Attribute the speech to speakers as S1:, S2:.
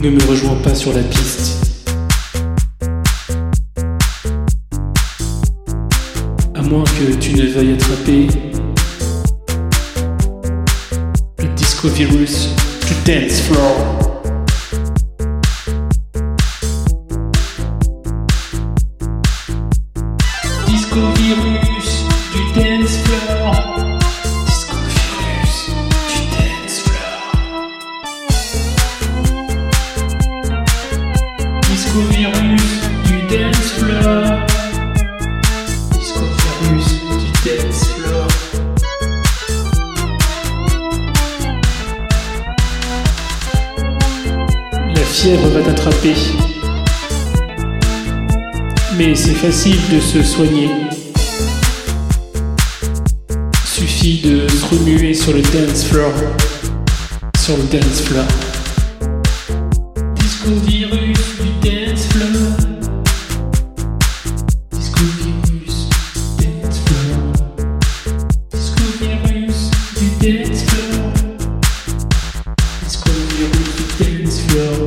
S1: Ne me rejoins pas sur la piste. À moins que tu ne veuilles attraper le disco virus du dance floor. Disco virus fièvre va t'attraper. Mais c'est facile de se soigner. Suffit de se remuer sur le dance floor. Sur le dance floor. Disco virus du dance floor. dance floor.